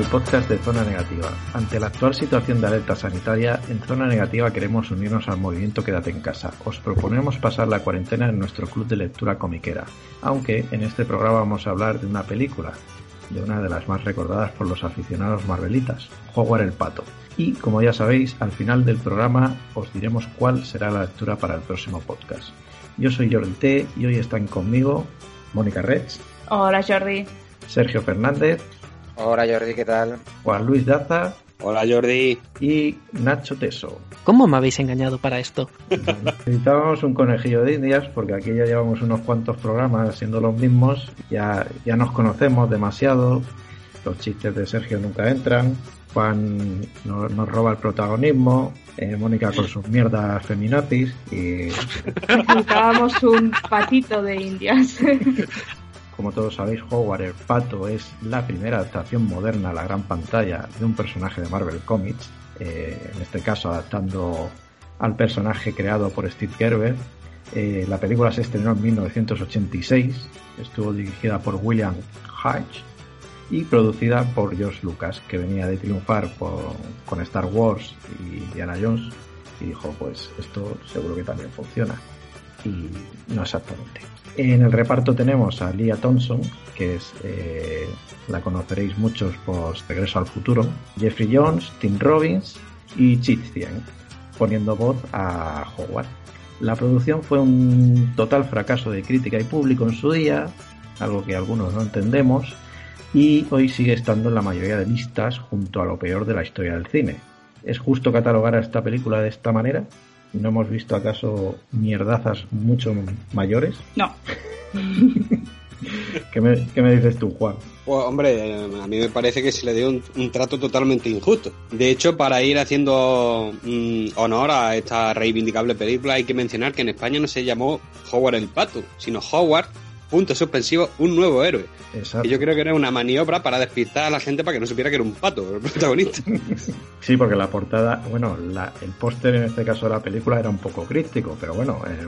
Al podcast de Zona Negativa. Ante la actual situación de alerta sanitaria, en Zona Negativa queremos unirnos al movimiento Quédate en casa. Os proponemos pasar la cuarentena en nuestro club de lectura comiquera, aunque en este programa vamos a hablar de una película, de una de las más recordadas por los aficionados marvelitas, Howard el Pato. Y como ya sabéis, al final del programa os diremos cuál será la lectura para el próximo podcast. Yo soy Jordi T y hoy están conmigo Mónica Reds. Hola Jordi. Sergio Fernández. Hola Jordi, ¿qué tal? Juan Luis Daza. Hola Jordi. Y Nacho Teso. ¿Cómo me habéis engañado para esto? Necesitábamos un conejillo de indias porque aquí ya llevamos unos cuantos programas siendo los mismos. Ya, ya nos conocemos demasiado. Los chistes de Sergio nunca entran. Juan nos, nos roba el protagonismo. Eh, Mónica con sus mierdas feminazis. Y Necesitábamos un patito de indias. Como todos sabéis, Howard el Pato es la primera adaptación moderna a la gran pantalla de un personaje de Marvel Comics, eh, en este caso adaptando al personaje creado por Steve Gerber. Eh, la película se estrenó en 1986, estuvo dirigida por William Hatch y producida por George Lucas, que venía de triunfar con Star Wars y Indiana Jones, y dijo, pues esto seguro que también funciona. Y no exactamente. En el reparto tenemos a Leah Thompson, que es eh, la conoceréis muchos por Regreso al Futuro, Jeffrey Jones, Tim Robbins y Chit Cien, poniendo voz a Howard. La producción fue un total fracaso de crítica y público en su día, algo que algunos no entendemos, y hoy sigue estando en la mayoría de listas junto a lo peor de la historia del cine. ¿Es justo catalogar a esta película de esta manera? ¿No hemos visto acaso mierdazas mucho mayores? No. ¿Qué me, qué me dices tú, Juan? Pues hombre, eh, a mí me parece que se le dio un, un trato totalmente injusto. De hecho, para ir haciendo mm, honor a esta reivindicable película, hay que mencionar que en España no se llamó Howard el Pato, sino Howard, punto suspensivo, un nuevo héroe. Exacto. Y yo creo que era una maniobra para despistar a la gente para que no supiera que era un pato el protagonista. Sí, porque la portada, bueno, la- el póster en este caso de la película era un poco críptico, pero bueno, eh,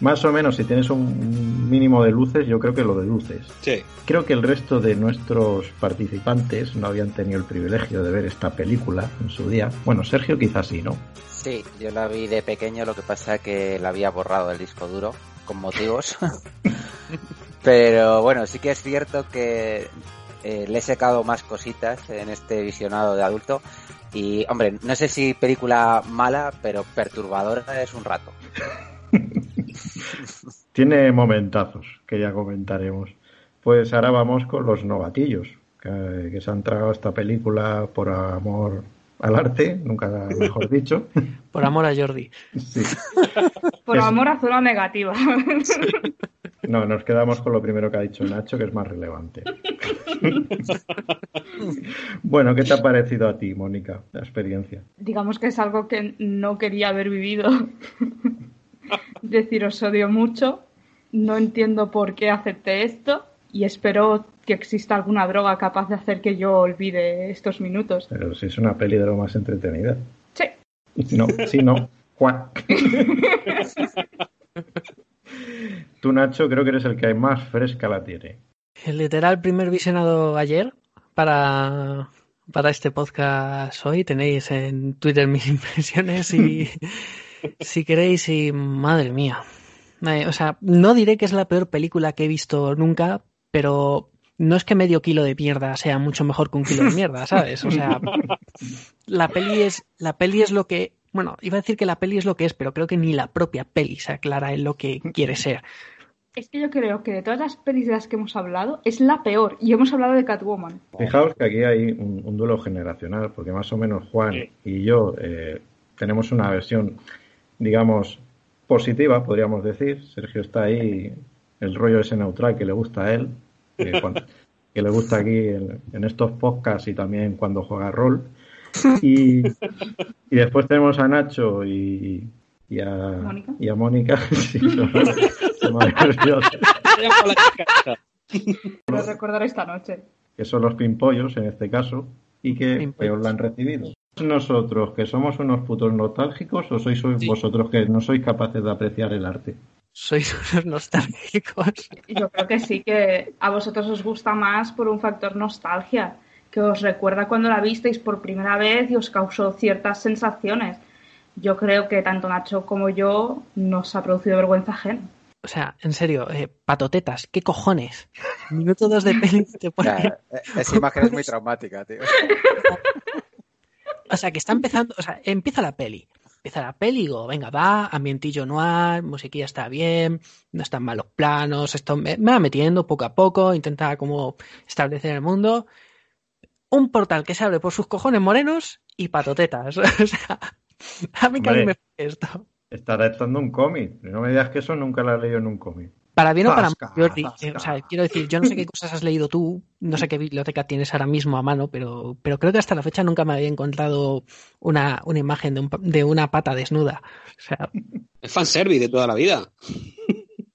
más o menos si tienes un mínimo de luces, yo creo que lo de luces. Sí. Creo que el resto de nuestros participantes no habían tenido el privilegio de ver esta película en su día. Bueno, Sergio quizás sí, ¿no? Sí, yo la vi de pequeño, lo que pasa es que la había borrado del disco duro, con motivos. Pero bueno, sí que es cierto que eh, le he secado más cositas en este visionado de adulto. Y hombre, no sé si película mala, pero perturbadora es un rato. Tiene momentazos que ya comentaremos. Pues ahora vamos con los novatillos, que, que se han tragado esta película por amor al arte, nunca mejor dicho. Por amor a Jordi. Sí. Por Es- amor a zona negativa. No, nos quedamos con lo primero que ha dicho Nacho, que es más relevante. bueno, ¿qué te ha parecido a ti, Mónica, la experiencia? Digamos que es algo que no quería haber vivido. Decir, os odio mucho. No entiendo por qué acepté esto. Y espero que exista alguna droga capaz de hacer que yo olvide estos minutos. Pero si es una peli de lo más entretenida. Sí. No, sí, no. Juan. Tú, Nacho, creo que eres el que más fresca la tiene. El literal primer visionado ayer para, para este podcast hoy. Tenéis en Twitter mis impresiones y si queréis y madre mía. O sea, no diré que es la peor película que he visto nunca, pero no es que medio kilo de mierda sea mucho mejor que un kilo de mierda, ¿sabes? O sea, la peli es, la peli es lo que, bueno, iba a decir que la peli es lo que es, pero creo que ni la propia peli se aclara en lo que quiere ser. Es que yo creo que de todas las pelis de las que hemos hablado, es la peor. Y hemos hablado de Catwoman. Fijaos que aquí hay un, un duelo generacional, porque más o menos Juan y yo eh, tenemos una versión, digamos, positiva, podríamos decir. Sergio está ahí, el rollo ese neutral que le gusta a él, que, cuando- que le gusta aquí en, en estos podcasts y también cuando juega rol. Y, y después tenemos a Nacho y, y a ¿Mónica? y a Mónica. Sí, no, no, se me había olvidado. Lo recordaré esta noche. que son los pimpollos en este caso, y que Pimpollos. peor la han recibido. ¿Nosotros que somos unos putos nostálgicos o sois Sí. vosotros que no sois capaces de apreciar el arte? Sois unos nostálgicos. Yo creo que sí, que a vosotros os gusta más por un factor nostalgia. que os recuerda cuando la visteis por primera vez y os causó ciertas sensaciones. Yo creo que tanto Nacho como yo nos ha producido vergüenza ajena. O sea, en serio, eh, patotetas, ¿qué cojones? Minuto dos de peli te eh, esa imagen es muy traumática, tío. O sea, que está empezando, o sea, empieza la peli. Empieza la peli digo, venga, va, ambientillo noir, musiquilla está bien, no están malos planos, esto me, me va metiendo poco a poco, intenta como establecer el mundo. Un portal que se abre por sus cojones morenos y patotetas. O sea, a mí que me esto. Está adaptando un cómic. No me digas que eso nunca lo has leído en un cómic. Para bien o para mal, Jordi, eh, o sea, quiero decir, yo no sé qué cosas has leído tú, no sé qué biblioteca tienes ahora mismo a mano, pero, pero creo que hasta la fecha nunca me había encontrado una, una imagen de, un pa- de una pata desnuda. O sea, Es fanservice de toda la vida.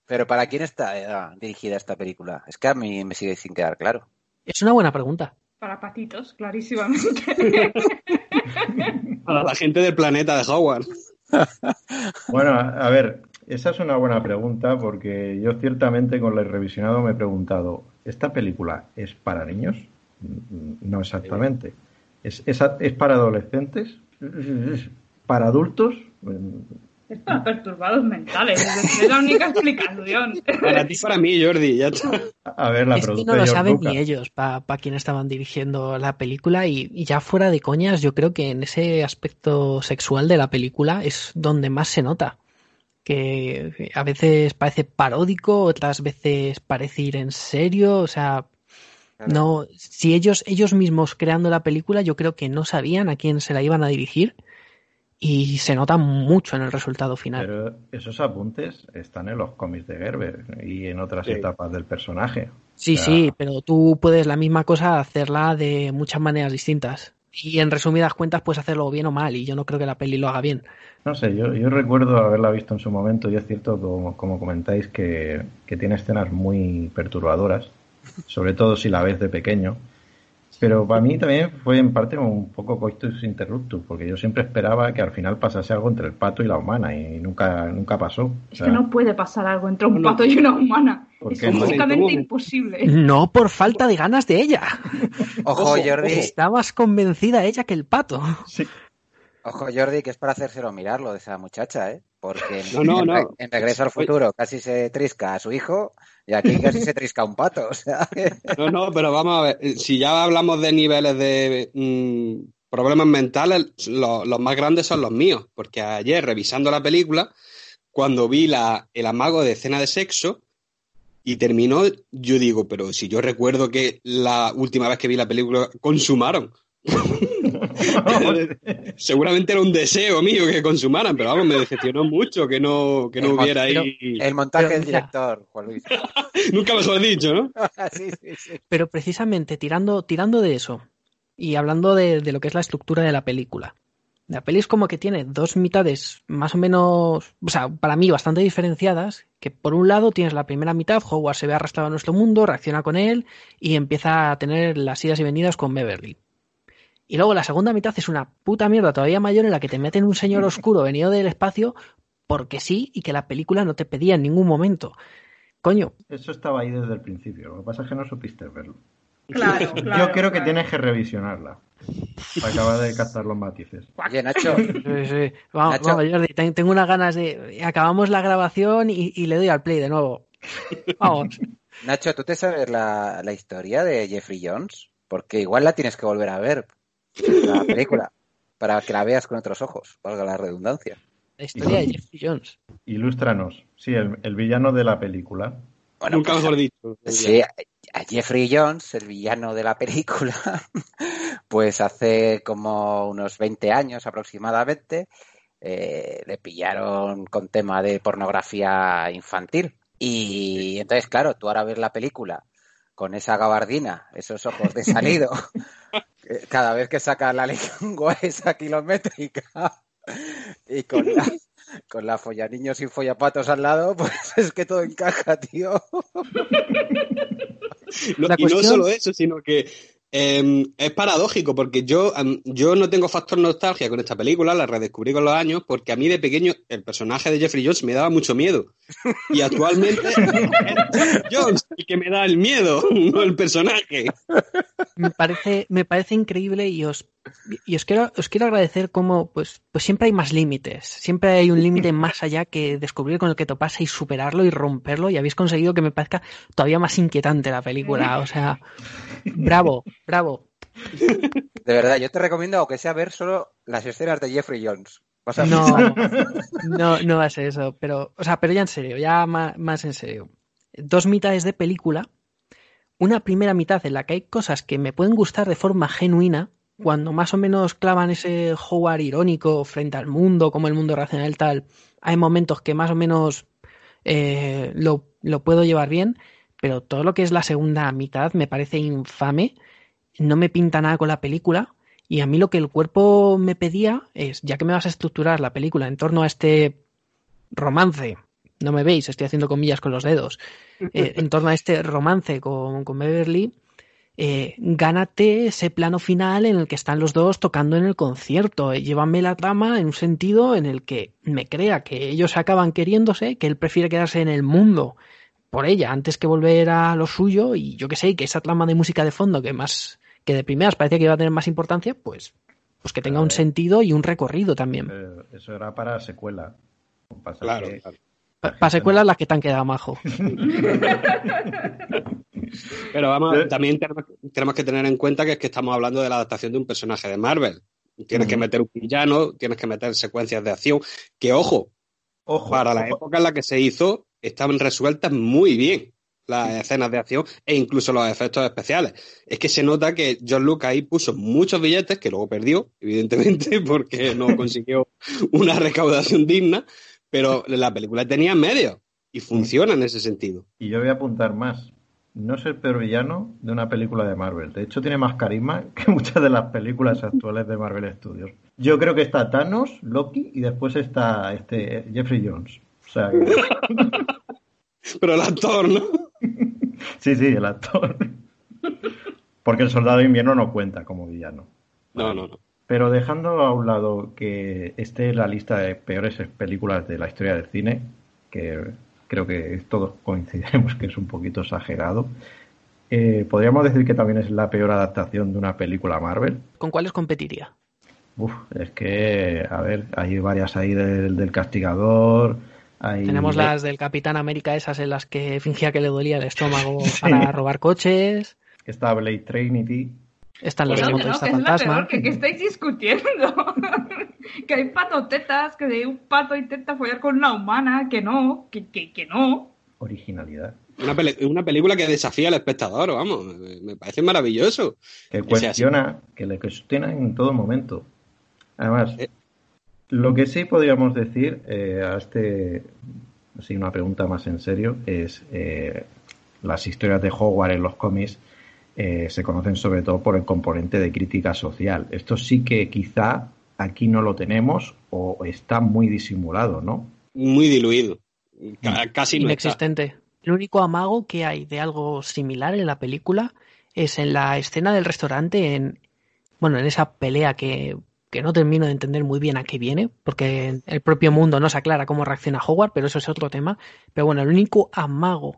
Pero ¿para quién está eh, dirigida esta película? Es que a mí me sigue sin quedar claro. es una buena pregunta. Para patitos, clarísimamente. Para la gente del planeta de Howard. Bueno, a ver, esa es una buena pregunta porque yo ciertamente con el revisionado me he preguntado, ¿esta película es para niños? Mm, No exactamente. ¿Es, es, es para adolescentes? ¿Para adultos? Mm, es para perturbados mentales, es decir, es la única explicación. Para ti, para mí, Jordi. Ya está. A ver, la es que no lo George saben ni ellos para quién estaban dirigiendo la película y, y ya fuera de coñas, yo creo que en ese aspecto sexual de la película es donde más se nota. Que a veces parece paródico, otras veces parece ir en serio, o sea, Claro. no, si ellos, ellos mismos creando la película, yo creo que no sabían a quién se la iban a dirigir y se nota mucho en el resultado final. Pero esos apuntes están en los cómics de Gerber y en otras Sí. etapas del personaje. Sí, o sea- sí, pero tú puedes la misma cosa hacerla de muchas maneras distintas. Y en resumidas cuentas puedes hacerlo bien o mal, y yo no creo que la peli lo haga bien. No sé, yo, recuerdo haberla visto en su momento y es cierto, como, como comentáis, que, que tiene escenas muy perturbadoras, sobre todo si la ves de pequeño. Pero para mí también fue en parte un poco coitus interruptus, porque yo siempre esperaba que al final pasase algo entre el pato y la humana y nunca, nunca pasó. O Es sea, que no puede pasar algo entre un No. pato y una humana. ¿Por Es físicamente imposible. No por falta de ganas de ella. Ojo, Ojo, Jordi. Está más convencida ella que el pato. sí, Ojo, Jordi, que es para hacérselo mirar lo de esa muchacha, ¿eh? Porque en, No, no, en no. En Regreso al Futuro casi se trisca a su hijo y aquí casi se trisca un pato. O sea, No, no, pero vamos a ver. Si ya hablamos de niveles de mm, problemas mentales, lo- los más grandes son los míos. Porque ayer, revisando la película, cuando vi la, el amago de escena de sexo y terminó, yo digo, pero si yo recuerdo que la última vez que vi la película consumaron. Seguramente era un deseo mío que consumaran, pero vamos, me decepcionó mucho que no, que no El hubiera ahí. el montaje Pero del director, Juan Luis. Nunca mejor dicho, ¿no? sí, sí, sí. Pero precisamente tirando, tirando de eso y hablando de, de lo que es la estructura de la película. La peli es como que tiene dos mitades más o menos, o sea, para mí bastante diferenciadas, que por un lado tienes la primera mitad, Howard se ve arrastrado a nuestro mundo, reacciona con él y empieza a tener las idas y venidas con Beverly. Y luego la segunda mitad es una puta mierda todavía mayor en la que te meten un señor oscuro venido del espacio porque sí y que la película no te pedía en ningún momento. Coño, Eso estaba ahí desde el principio, lo que pasa es que no supiste verlo. Claro, claro. Yo creo que tienes que revisionarla para acabar de captar los matices. Oye, Nacho, Sí, sí. Vamos, Nacho. vamos, Jordi, ten- tengo unas ganas de. Acabamos la grabación y, y le doy al play de nuevo. Vamos. Nacho, ¿tú te sabes la, la historia de Jeffrey Jones? Porque igual la tienes que volver a ver, la película, para que la veas con otros ojos, valga la redundancia. La historia de Jeffrey Jones. Ilústranos. Sí, el, el villano de la película. Bueno, Nunca pues, mejor dicho. Sí, a Jeffrey Jones, el villano de la película, pues hace como unos 20 años aproximadamente, eh, le pillaron con tema de pornografía infantil. Y entonces, claro, tú ahora ves la película con esa gabardina, esos ojos de salido, eh, cada vez que saca la lengua esa kilométrica y con la, con la follaniños y follapatos al lado, pues es que todo encaja, tío. No, y no solo eso, sino que em, es paradójico porque yo, yo no tengo factor nostalgia con esta película, la redescubrí con los años, porque a mí de pequeño el personaje de Jeffrey Jones me daba mucho miedo. Y actualmente es Jones el que me da el miedo, no el personaje. Me parece, me parece increíble y os, y os quiero, os quiero agradecer cómo pues, pues siempre hay más límites, siempre hay un límite más allá que descubrir con el que topase y superarlo y romperlo y habéis conseguido que me parezca todavía más inquietante la película. O sea, bravo, bravo. De verdad, yo te recomiendo, aunque sea ver solo las escenas de Jeffrey Jones. No, no, no va a ser eso, pero, o sea, pero ya en serio, ya más, más en serio. Dos mitades de película, una primera mitad en la que hay cosas que me pueden gustar de forma genuina, cuando más o menos clavan ese Howard irónico frente al mundo, como el mundo racional tal, hay momentos que más o menos eh, lo, lo, puedo llevar bien, pero todo lo que es la segunda mitad me parece infame, no me pinta nada con la película y a mí lo que el cuerpo me pedía es, ya que me vas a estructurar la película en torno a este romance, no me veis, estoy haciendo comillas con los dedos, eh, en torno a este romance con, con Beverly, eh, gánate ese plano final en el que están los dos tocando en el concierto. Eh, llévame la trama en un sentido en el que me crea que ellos acaban queriéndose, que él prefiere quedarse en el mundo por ella antes que volver a lo suyo y yo que sé, que esa trama de música de fondo que más que de primeras parecía que iba a tener más importancia, pues, pues que tenga un sentido y un recorrido también. Eso era para secuela. Claro, Para secuelas las que te han quedado majo. Pero vamos, también tenemos, que tener en cuenta que es que estamos hablando de la adaptación de un personaje de Marvel. Tienes que meter un villano, tienes que meter secuencias de acción, que ojo, ojo para la época en la que se hizo, estaban resueltas muy bien las escenas de acción e incluso los efectos especiales. Es que se nota que John Lucas ahí puso muchos billetes que luego perdió, evidentemente, porque no consiguió una recaudación digna, pero la película tenía medios y funciona en ese sentido. Y yo voy a apuntar más. No es el peor villano de una película de Marvel. De hecho, tiene más carisma que muchas de las películas actuales de Marvel Studios. Yo creo que está Thanos, Loki y después está este Jeffrey Jones. O sea Pero el actor, ¿no? sí, sí, el actor. Porque el soldado de invierno no cuenta como villano. No, no, no. Pero dejando a un lado que esté en la lista de peores películas de la historia del cine, que creo que todos coincidiremos que es un poquito exagerado, eh, ¿podríamos decir que también es la peor adaptación de una película Marvel? ¿Con cuáles competiría? Uf, es que, a ver, hay varias ahí del, del Castigador, tenemos las del Capitán América, esas en las que fingía que le dolía el estómago para robar coches. Está Blade Trinity. Están los no, de no, que fantasma. que, estáis discutiendo. que hay patotetas, que de un pato intenta follar con una humana, que no, que, que, que no. Originalidad. Una, una, película que desafía al espectador, vamos, me parece maravilloso. Que cuestiona, que le cuestiona en todo momento. Además, eh, lo que sí podríamos decir eh, a este, así una pregunta más en serio, es eh, las historias de Hogwarts en los cómics eh, se conocen sobre todo por el componente de crítica social. Esto sí que quizá aquí no lo tenemos o está muy disimulado, ¿no? Muy diluido, casi inexistente. El único amago que hay de algo similar en la película es en la escena del restaurante en bueno, en esa pelea que que no termino de entender muy bien a qué viene, porque el propio mundo no se aclara cómo reacciona Howard, pero eso es otro tema. Pero bueno, el único amago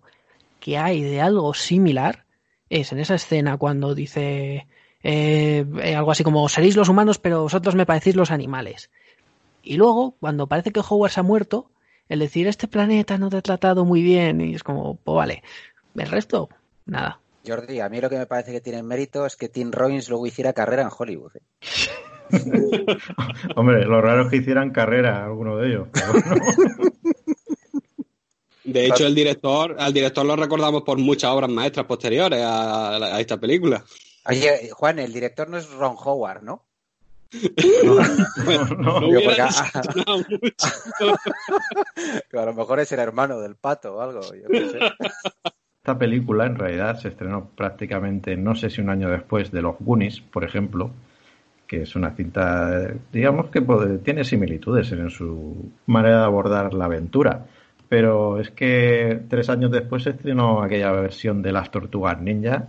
que hay de algo similar es en esa escena cuando dice eh, eh, algo así como seréis los humanos, pero vosotros me parecéis los animales. Y luego, cuando parece que Howard se ha muerto, el decir este planeta no te ha tratado muy bien, y es como, pues vale, el resto, nada. Jordi, a mí lo que me parece que tiene mérito es que Tim Robbins luego hiciera carrera en Hollywood. ¿eh? Hombre, lo raro es que hicieran carrera alguno de ellos. De hecho, el director, al director lo recordamos por muchas obras maestras posteriores a, esta película. Oye, Juan, el director no es Ron Howard, ¿no? No, a lo mejor es el hermano del pato o algo. Esta película en realidad se estrenó prácticamente, no sé si un año después de Los Goonies, por ejemplo, que es una cinta, digamos que tiene similitudes en su manera de abordar la aventura. Pero es que tres años después se estrenó aquella versión de las Tortugas Ninja,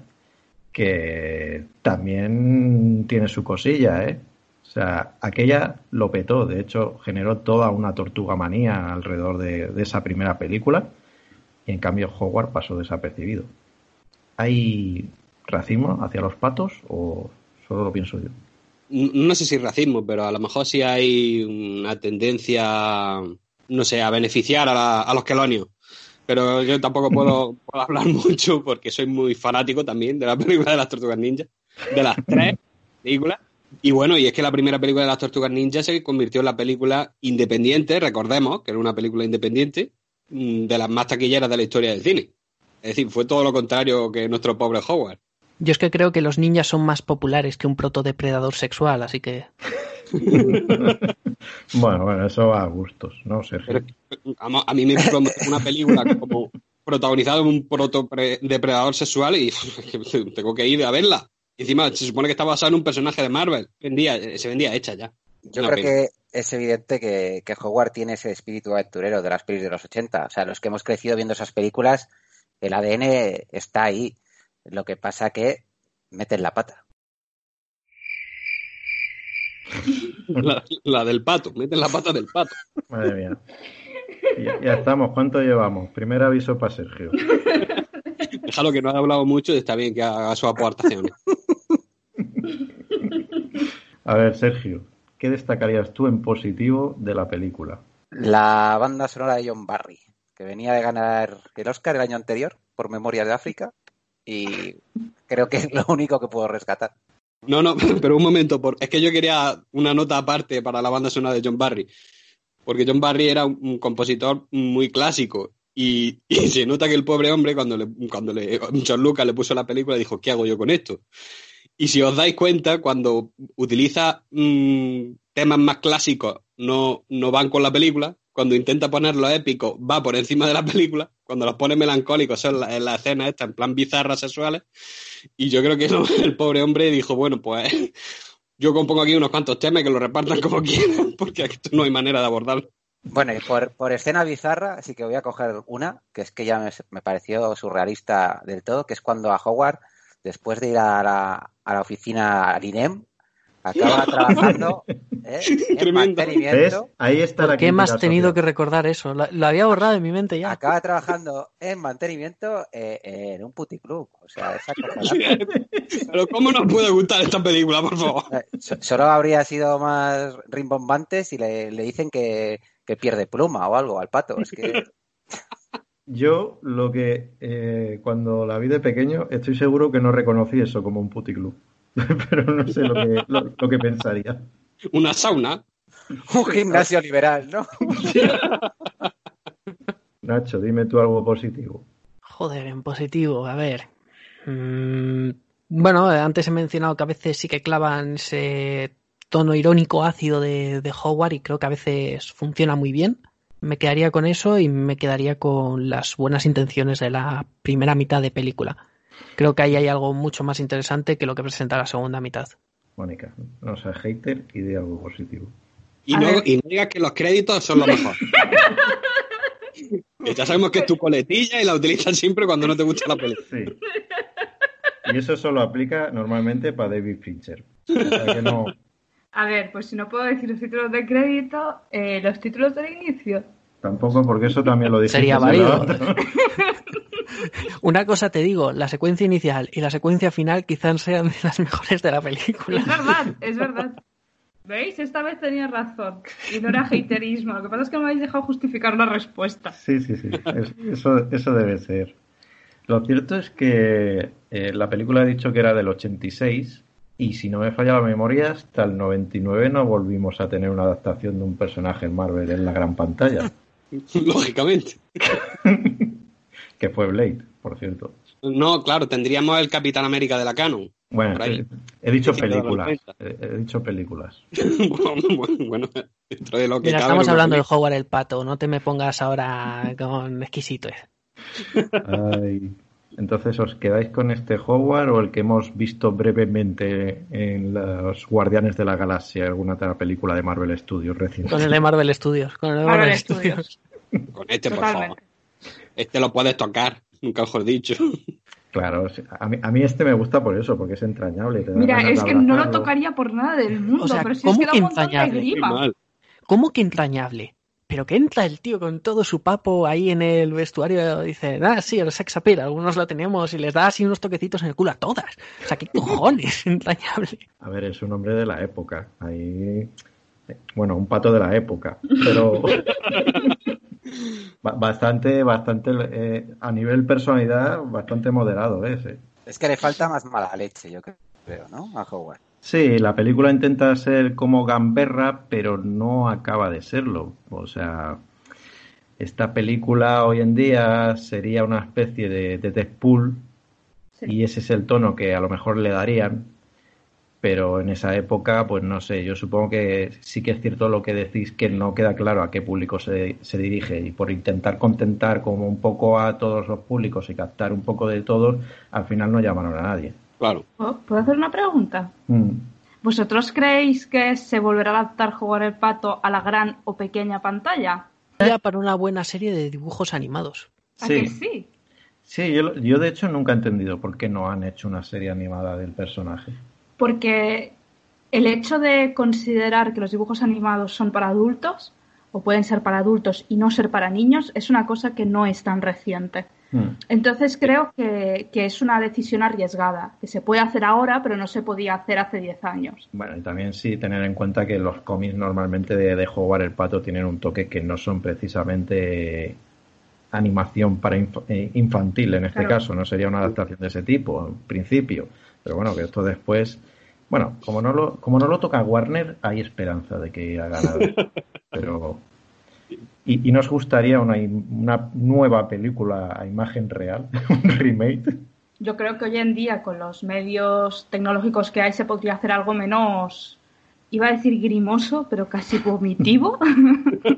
que también tiene su cosilla, ¿eh? O sea, aquella lo petó, de hecho generó toda una tortuga manía alrededor de, de esa primera película y en cambio Howard pasó desapercibido. ¿Hay racismo hacia los patos o solo lo pienso yo? No sé si racismo, pero a lo mejor sí hay una tendencia, no sé, a beneficiar a, la- a los quelonios. Pero yo tampoco puedo, puedo hablar mucho porque soy muy fanático también de la película de las Tortugas Ninja, de las tres películas. Y bueno, y es que la primera película de las Tortugas Ninja se convirtió en la película independiente, recordemos que era una película independiente, mm, de las más taquilleras de la historia del cine. Es decir, fue todo lo contrario que nuestro pobre Howard. Yo es que creo que los ninjas son más populares que un protodepredador sexual, así que Bueno, bueno, eso va a gustos, ¿no, Sergio? A mí me promocionan una película como protagonizada por un protodepredador sexual y tengo que ir a verla. Y encima se supone que está basada en un personaje de Marvel. Vendía, se vendía hecha ya. Yo Una creo pena. que es evidente que, que Howard tiene ese espíritu aventurero de las pelis de los 80. O sea, los que hemos crecido viendo esas películas, el ADN está ahí. Lo que pasa que meten la pata. La, la del pato, meten la pata del pato. Madre mía. Ya, ya estamos, ¿cuánto llevamos? Primer aviso para Sergio. Déjalo que no ha hablado mucho y está bien que haga sus aportaciones. A ver, Sergio, ¿qué destacarías tú en positivo de la película? La banda sonora de John Barry, que venía de ganar el Oscar el año anterior por Memorias de África. Y creo que es lo único que puedo rescatar. No, no, pero un momento, por- es que yo quería una nota aparte para la banda sonora de John Barry, porque John Barry era un, compositor muy clásico y, se nota que el pobre hombre cuando le, cuando le, John Lucas le puso la película dijo, ¿qué hago yo con esto? Y si os dais cuenta, cuando utiliza mm, temas más clásicos no, no van con la película, cuando intenta ponerlos épicos va por encima de la película, cuando los pone melancólicos son las la escenas estas en plan bizarras sexuales, y yo creo que el pobre hombre dijo, bueno, pues yo compongo aquí unos cuantos temas que lo repartan como quieran, porque aquí no hay manera de abordarlo. Bueno, y por, por escena bizarra, así que voy a coger una, que es que ya me, me pareció surrealista del todo, que es cuando a Howard, después de ir a la, a la oficina al INEM, acaba trabajando ¿eh? en mantenimiento, Ahí está la ¿por qué me has tenido que recordar eso? Lo, había borrado de mi mente ya. acaba trabajando en mantenimiento eh, en un puticlub. O sea, es acojonante. Pero ¿cómo nos puede gustar esta película, por favor? Eh, so- Solo habría sido más rimbombante si le, le dicen que, que pierde pluma o algo al pato. Es que Yo lo que eh, cuando la vi de pequeño estoy seguro que no reconocí eso como un puticlub. Pero no sé lo que, lo, lo que pensaría. Una sauna. un gimnasio liberal, ¿no? Nacho, dime tú algo positivo. Joder, en positivo, a ver. Mm, bueno, antes he mencionado que a veces sí que clavan ese tono irónico ácido de, de Howard y creo que a veces funciona muy bien. Me quedaría con eso y me quedaría con las buenas intenciones de la primera mitad de película. Creo que ahí hay algo mucho más interesante que lo que presenta la segunda mitad. Mónica, no seas hater y di algo positivo. Y no, y no digas que los créditos son lo mejor. Ya sabemos que es tu coletilla y la utilizas siempre cuando no te gusta la película. Sí. Y eso solo aplica normalmente para David Fincher. O sea que no. A ver, pues si no puedo decir los títulos de crédito, eh, los títulos del inicio. Tampoco, porque eso también lo dije. Sería válido. Una cosa te digo, la secuencia inicial y la secuencia final quizás sean de las mejores de la película. Es verdad, es verdad. ¿Veis? Esta vez tenía razón. Y no era haterismo. Lo que pasa es que me habéis dejado justificar la respuesta. Sí, sí, sí. Es- eso, eso debe ser. Lo cierto es que eh, la película he dicho que era del 86 y si no me falla la memoria, hasta el 99 no volvimos a tener una adaptación de un personaje en Marvel en la gran pantalla, Lógicamente. que fue Blade, por cierto. No, claro, tendríamos el Capitán América de la Canon. Bueno, ahí. eh, he dicho películas. 90. He, he dicho películas. bueno, bueno, dentro de lo que Mira, cabe, estamos no hablando me- de Howard el Pato, no te me pongas ahora con exquisito. Ay. Entonces, ¿os quedáis con este Howard o el que hemos visto brevemente en los Guardianes de la Galaxia, alguna otra película de Marvel Studios reciente? Con el de Marvel Studios. Con el de Marvel, Marvel Studios. Con este, por favor. Este lo puedes tocar, nunca mejor dicho. Claro, a mí, a mí este me gusta por eso, porque es entrañable. te Mira, es que no lo tocaría por nada del mundo, O sea, pero si es ¿cómo que da un montón de grima. ¿Cómo que entrañable? Pero que entra el tío con todo su papo ahí en el vestuario dice, ah, sí, el sex appeal, algunos lo tenemos y les da así unos toquecitos en el culo a todas. O sea, ¿qué cojones? entrañable. A ver, es un hombre de la época. Ahí. Bueno, un pato de la época. Pero. ba- bastante, bastante. eh, a nivel personalidad, bastante moderado ese. Es que le falta más mala leche, yo creo, ¿no? A Howard. Sí, la película intenta ser como gamberra, pero no acaba de serlo. O sea, esta película hoy en día sería una especie de, de Deadpool Sí. y ese es el tono que a lo mejor le darían. Pero en esa época, pues no sé, yo supongo que sí que es cierto lo que decís, que no queda claro a qué público se, se dirige. Y por intentar contentar como un poco a todos los públicos y captar un poco de todos, al final no llamaron a nadie. Claro. ¿Puedo hacer una pregunta? Mm. ¿Vosotros creéis que se volverá a adaptar jugar el pato a la gran o pequeña pantalla? Ya para una buena serie de dibujos animados. ¿A Sí. que sí? Sí, yo, yo de hecho nunca he entendido por qué no han hecho una serie animada del personaje. Porque el hecho de considerar que los dibujos animados son para adultos, o pueden ser para adultos y no ser para niños, es una cosa que no es tan reciente. Hmm. Entonces creo que, que es una decisión arriesgada, que se puede hacer ahora, pero no se podía hacer hace 10 años. Bueno, y también sí tener en cuenta que los cómics normalmente de, de Howard el Pato tienen un toque que no son precisamente animación para inf- eh, infantil en este Claro. caso, no sería una adaptación de ese tipo en principio, pero bueno, que esto después, bueno, como no lo, como no lo toca Warner, hay esperanza de que haga nada, pero y, y nos gustaría una, una nueva película a imagen real, un remake. Yo creo que hoy en día, con los medios tecnológicos que hay, se podría hacer algo menos, iba a decir grimoso, pero casi vomitivo.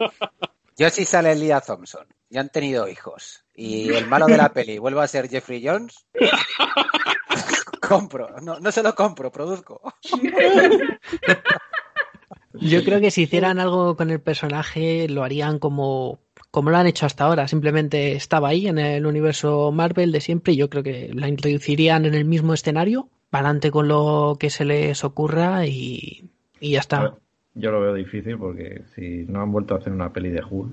Yo sí sale Leah Thompson y han tenido hijos y el malo de la peli vuelve a ser Jeffrey Jones. compro, no, no se lo compro, produzco. Yo creo que si hicieran algo con el personaje lo harían como, como lo han hecho hasta ahora. Simplemente estaba ahí en el universo Marvel de siempre y yo creo que la introducirían en el mismo escenario, para adelante con lo que se les ocurra y, y ya está. Yo lo veo difícil porque si no han vuelto a hacer una peli de Hulk,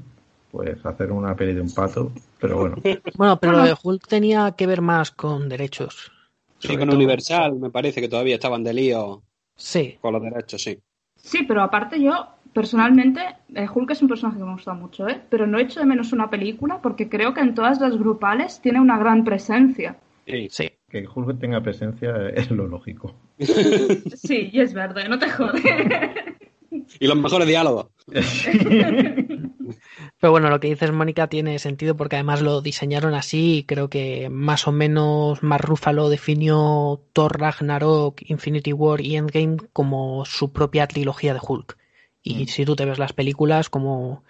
pues hacer una peli de un pato, pero bueno. Bueno, pero lo de Hulk tenía que ver más con derechos. Sí, con todo. Universal me parece que todavía estaban de lío Sí, con los derechos, sí. Sí, pero aparte yo, personalmente, eh, Hulk es un personaje que me gusta mucho, ¿eh? Pero no echo de menos una película porque creo que en todas las grupales tiene una gran presencia. Sí. sí. Que Hulk tenga presencia es lo lógico. Sí, y es verde, no te jodes. Y los mejores diálogos. Pero bueno, lo que dices, Mónica, tiene sentido porque además lo diseñaron así y creo que más o menos Mark Ruffalo definió Thor Ragnarok, Infinity War y Endgame como su propia trilogía de Hulk. Y Mm. si tú te ves las películas, como,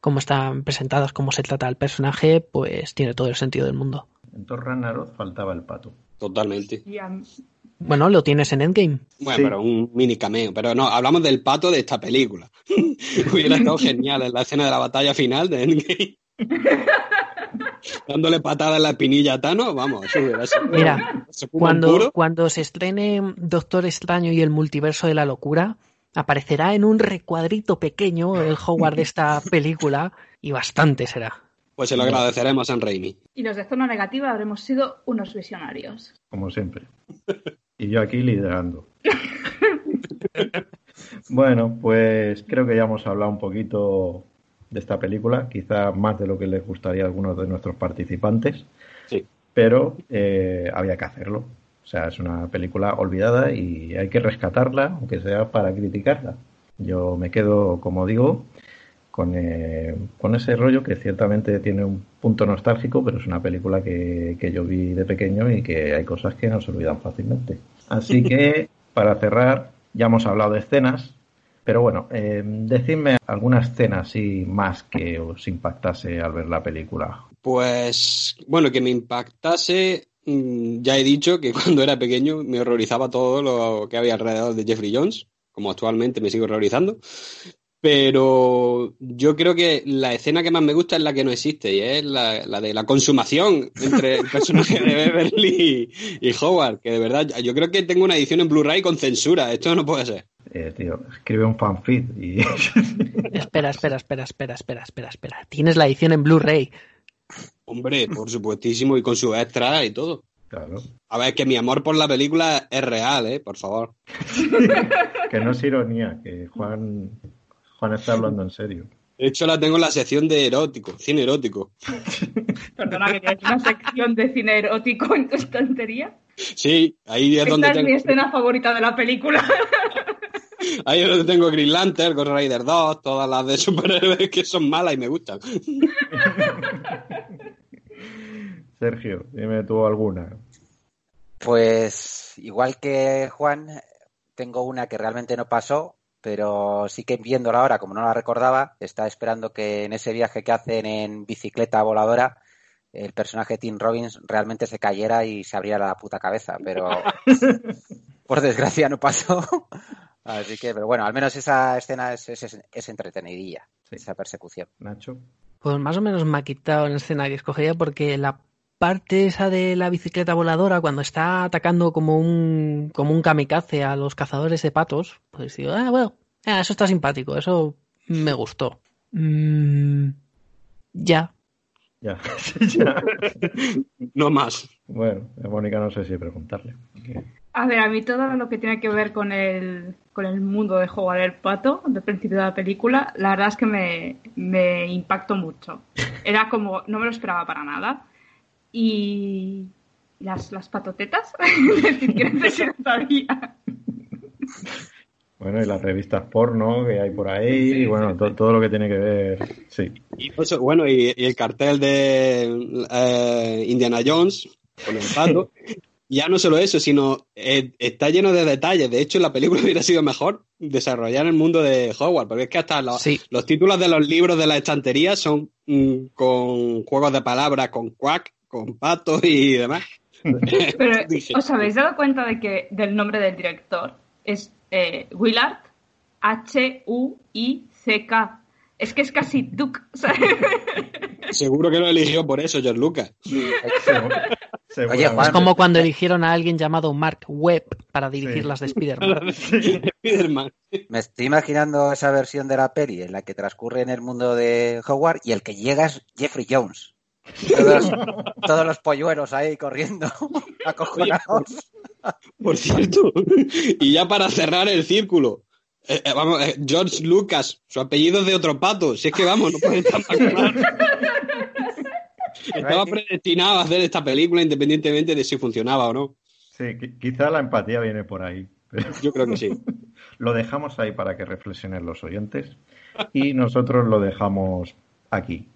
como están presentadas, cómo se trata el personaje, pues tiene todo el sentido del mundo. En Thor Ragnarok faltaba el pato. Totalmente. Y a- Bueno, lo tienes en Endgame. Bueno, Sí. pero un mini cameo. Pero no, hablamos del pato de esta película. Hubiera estado genial en la escena de la batalla final de Endgame. Dándole patada en la espinilla a Thanos, vamos, eso hubiera sido. Mira, se Cuando, cuando se estrene Doctor Extraño y el multiverso de la locura, aparecerá en un recuadrito pequeño el Howard de esta película y bastante será. Pues se lo agradeceremos a San Raimi. y los de zona negativa habremos sido unos visionarios. como siempre. Y yo aquí liderando. Bueno, pues creo que ya hemos hablado un poquito de esta película, quizá más de lo que les gustaría a algunos de nuestros participantes, Sí. pero eh, había que hacerlo. O sea, es una película olvidada y hay que rescatarla, aunque sea para criticarla. Yo me quedo, como digo, con, eh, con ese rollo que ciertamente tiene un punto nostálgico, pero es una película que, que yo vi de pequeño y que hay cosas que no se olvidan fácilmente. Así que, para cerrar, ya hemos hablado de escenas, pero bueno, eh, decidme alguna escena así más que os impactase al ver la película. Pues, bueno, que me impactase, mm, ya he dicho que cuando era pequeño me horrorizaba todo lo que había alrededor de Jeffrey Jones, como actualmente me sigo horrorizando. Pero yo creo que la escena que más me gusta es la que no existe y es la, la de la consumación entre el personaje de Beverly y, y Howard, que de verdad yo creo que tengo una edición en Blu-ray con censura, esto no puede ser. Eh, tío, escribe un fanfic y... Espera, espera, espera, espera, espera, espera, espera. Tienes la edición en Blu-ray. Hombre, por supuestísimo, y con su extra y todo. claro. A ver, que mi amor por la película es real, ¿eh? Por favor. Que no es ironía, que Juan, Juan está hablando en serio. De hecho, la tengo en la sección de erótico, cine erótico. Perdona, que tienes una sección de cine erótico en tu estantería. Sí, ahí es donde Esta es mi escena favorita de la película. ahí es donde tengo Green Lantern, Ghost Rider 2, todas las de superhéroes que son malas y me gustan. Sergio, dime tú alguna. Pues igual que Juan, tengo una que realmente no pasó, pero sí que viéndola ahora, como no la recordaba, estaba esperando que en ese viaje que hacen en bicicleta voladora, el personaje de Tim Robbins realmente se cayera y se abriera la puta cabeza, pero por desgracia no pasó. Así que, pero bueno, al menos esa escena es, es, es entretenidilla, Sí. esa persecución. Nacho. Pues más o menos me ha quitado el escena que escogería porque la parte esa de la bicicleta voladora, cuando está atacando como un, como un kamikaze a los cazadores de patos, pues digo, ah, bueno, ah, eso está simpático, eso me gustó. Mm, ya. Ya. Ya. No más. Bueno, a Mónica no sé si preguntarle. A ver, a mí todo lo que tiene que ver con el, con el mundo de Howard el Pato, del principio de la película, la verdad es que me, me impactó mucho. Era como, no me lo esperaba para nada. Y las, las patotetas, es decir, sabía. Bueno, y las revistas porno que hay por ahí, y bueno, to- todo lo que tiene que ver. Sí. Y eso, bueno, y, y el cartel de eh, Indiana Jones con el pato. Ya no solo eso, sino eh, está lleno de detalles. De hecho, la película hubiera sido mejor desarrollar el mundo de Hogwarts, porque es que hasta los, Sí. los títulos de los libros de la estantería son mm, con juegos de palabras, con quack, con pato y demás. Pero, ¿os habéis dado cuenta de que del nombre del director es eh, Willard H-U-I-C-K? Es que es casi Duke, ¿sabes? Seguro que lo eligió por eso, George Lucas. Oye, Es como cuando eligieron a alguien llamado Mark Webb para dirigir Sí. las de Spider-Man. Me estoy imaginando esa versión de la peli en la que transcurre en el mundo de Howard y el que llega es Jeffrey Jones. Todos, todos los polluelos ahí corriendo, acojonados. Por cierto, y ya para cerrar el círculo, eh, eh, vamos, eh, George Lucas, su apellido es de otro pato, si es que vamos, no puede estar más claro. Estaba predestinado a hacer esta película independientemente de si funcionaba o no. Sí, qui- quizá la empatía viene por ahí. pero Yo creo que sí. Lo dejamos ahí para que reflexionen los oyentes y nosotros lo dejamos aquí.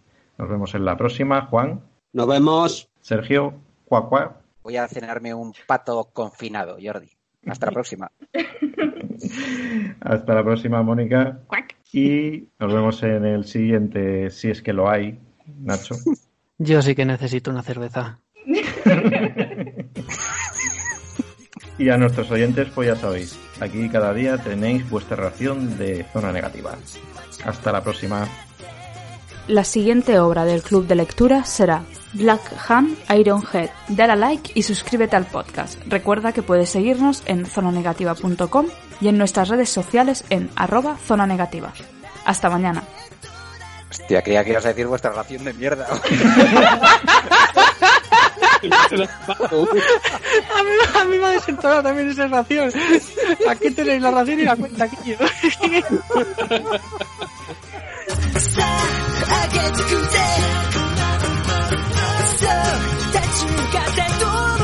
Nos vemos en la próxima. Juan, Nos vemos. Sergio, Cuacua. Voy a cenarme un pato confinado, Jordi. Hasta la próxima. Hasta la próxima, Mónica. Cuac. Y nos vemos en el siguiente, si es que lo hay, Nacho. Yo sí que necesito una cerveza. Y a nuestros oyentes, pues ya sabéis, aquí cada día tenéis vuestra ración de zona negativa. Hasta la próxima. La siguiente obra del club de lectura será Black Hand Ironhead. Dale a like y suscríbete al podcast. Recuerda que puedes seguirnos en zonanegativa.com y en nuestras redes sociales en arroba zona negativa. Hasta mañana. Hostia, creía que ibas a decir vuestra ración de mierda. A mí, a mí me ha desentonado también esa ración. Aquí tenéis la ración y la cuenta aquí. 上げてくぜそう立ち向かってどう